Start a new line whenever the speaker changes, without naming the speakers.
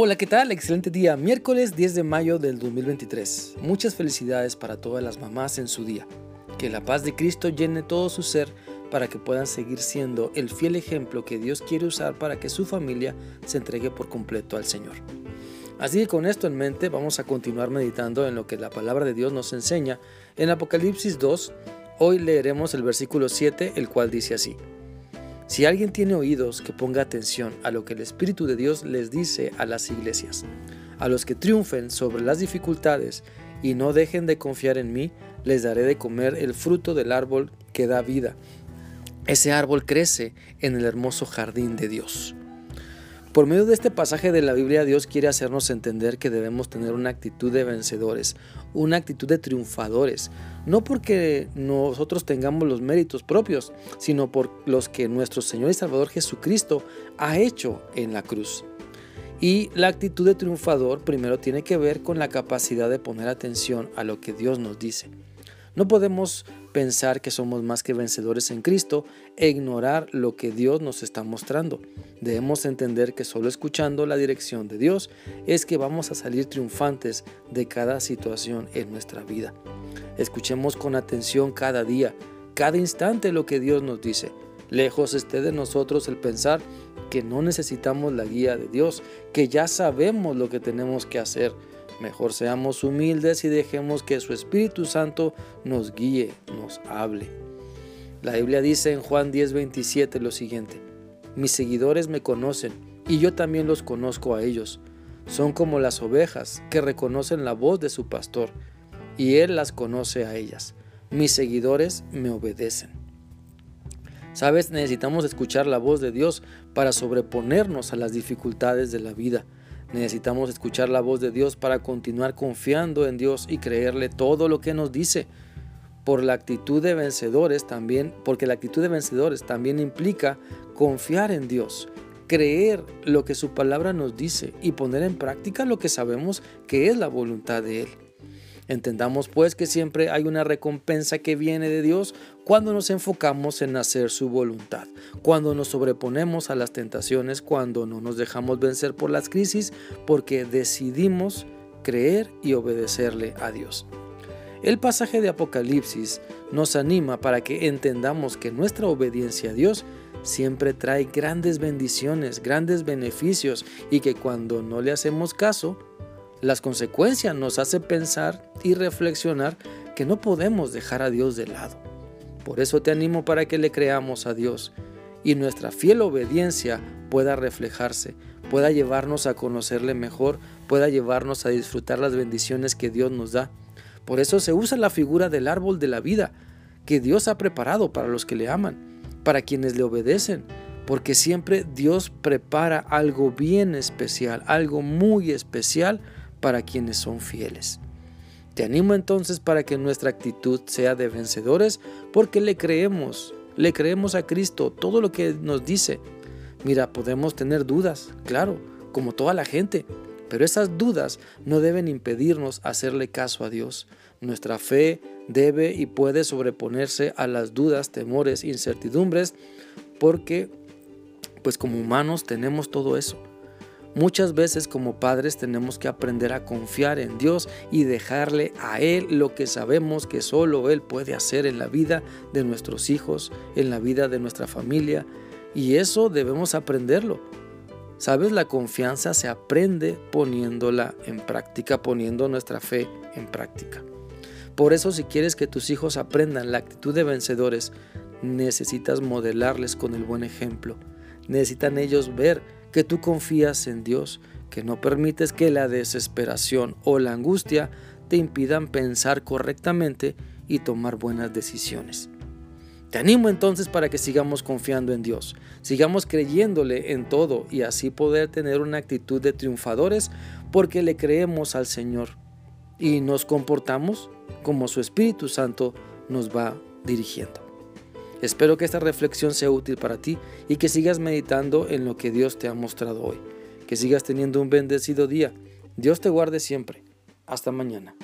Hola, ¿qué tal? Excelente día. Miércoles 10 de mayo del 2023. Muchas felicidades para todas las mamás en su día. Que la paz de Cristo llene todo su ser para que puedan seguir siendo el fiel ejemplo que Dios quiere usar para que su familia se entregue por completo al Señor. Así que con esto en mente vamos a continuar meditando en lo que la palabra de Dios nos enseña en Apocalipsis 2. Hoy leeremos el versículo 7, el cual dice así. Si alguien tiene oídos, que ponga atención a lo que el Espíritu de Dios les dice a las iglesias. A los que triunfen sobre las dificultades y no dejen de confiar en mí, les daré de comer el fruto del árbol que da vida. Ese árbol crece en el hermoso jardín de Dios. Por medio de este pasaje de la Biblia, Dios quiere hacernos entender que debemos tener una actitud de vencedores, una actitud de triunfadores, no porque nosotros tengamos los méritos propios, sino por los que nuestro Señor y Salvador Jesucristo ha hecho en la cruz. Y la actitud de triunfador primero tiene que ver con la capacidad de poner atención a lo que Dios nos dice. No podemos pensar que somos más que vencedores en Cristo e ignorar lo que Dios nos está mostrando. Debemos entender que solo escuchando la dirección de Dios es que vamos a salir triunfantes de cada situación en nuestra vida. Escuchemos con atención cada día, cada instante lo que Dios nos dice. Lejos esté de nosotros el pensar que no necesitamos la guía de Dios, que ya sabemos lo que tenemos que hacer Mejor seamos humildes y dejemos que su Espíritu Santo nos guíe, nos hable. La Biblia dice en Juan 10:27 lo siguiente, mis seguidores me conocen y yo también los conozco a ellos. Son como las ovejas que reconocen la voz de su pastor y él las conoce a ellas. Mis seguidores me obedecen. Sabes, necesitamos escuchar la voz de Dios para sobreponernos a las dificultades de la vida. Necesitamos escuchar la voz de Dios para continuar confiando en Dios y creerle todo lo que nos dice. Por la actitud de vencedores también, porque la actitud de vencedores también implica confiar en Dios, creer lo que su palabra nos dice y poner en práctica lo que sabemos que es la voluntad de Él. Entendamos pues que siempre hay una recompensa que viene de Dios cuando nos enfocamos en hacer su voluntad, cuando nos sobreponemos a las tentaciones, cuando no nos dejamos vencer por las crisis, porque decidimos creer y obedecerle a Dios. El pasaje de Apocalipsis nos anima para que entendamos que nuestra obediencia a Dios siempre trae grandes bendiciones, grandes beneficios y que cuando no le hacemos caso, las consecuencias nos hace pensar y reflexionar que no podemos dejar a Dios de lado. Por eso te animo para que le creamos a Dios y nuestra fiel obediencia pueda reflejarse, pueda llevarnos a conocerle mejor, pueda llevarnos a disfrutar las bendiciones que Dios nos da. Por eso se usa la figura del árbol de la vida que Dios ha preparado para los que le aman, para quienes le obedecen, porque siempre Dios prepara algo bien especial, algo muy especial para quienes son fieles. Te animo entonces para que nuestra actitud sea de vencedores porque le creemos, le creemos a Cristo todo lo que nos dice. Mira, podemos tener dudas, claro, como toda la gente, pero esas dudas no deben impedirnos hacerle caso a Dios. Nuestra fe debe y puede sobreponerse a las dudas, temores, incertidumbres, porque pues como humanos tenemos todo eso. Muchas veces como padres tenemos que aprender a confiar en Dios y dejarle a Él lo que sabemos que solo Él puede hacer en la vida de nuestros hijos, en la vida de nuestra familia. Y eso debemos aprenderlo. Sabes, la confianza se aprende poniéndola en práctica, poniendo nuestra fe en práctica. Por eso si quieres que tus hijos aprendan la actitud de vencedores, necesitas modelarles con el buen ejemplo. Necesitan ellos ver que tú confías en Dios, que no permites que la desesperación o la angustia te impidan pensar correctamente y tomar buenas decisiones. Te animo entonces para que sigamos confiando en Dios, sigamos creyéndole en todo y así poder tener una actitud de triunfadores porque le creemos al Señor y nos comportamos como su Espíritu Santo nos va dirigiendo. Espero que esta reflexión sea útil para ti y que sigas meditando en lo que Dios te ha mostrado hoy. Que sigas teniendo un bendecido día. Dios te guarde siempre. Hasta mañana.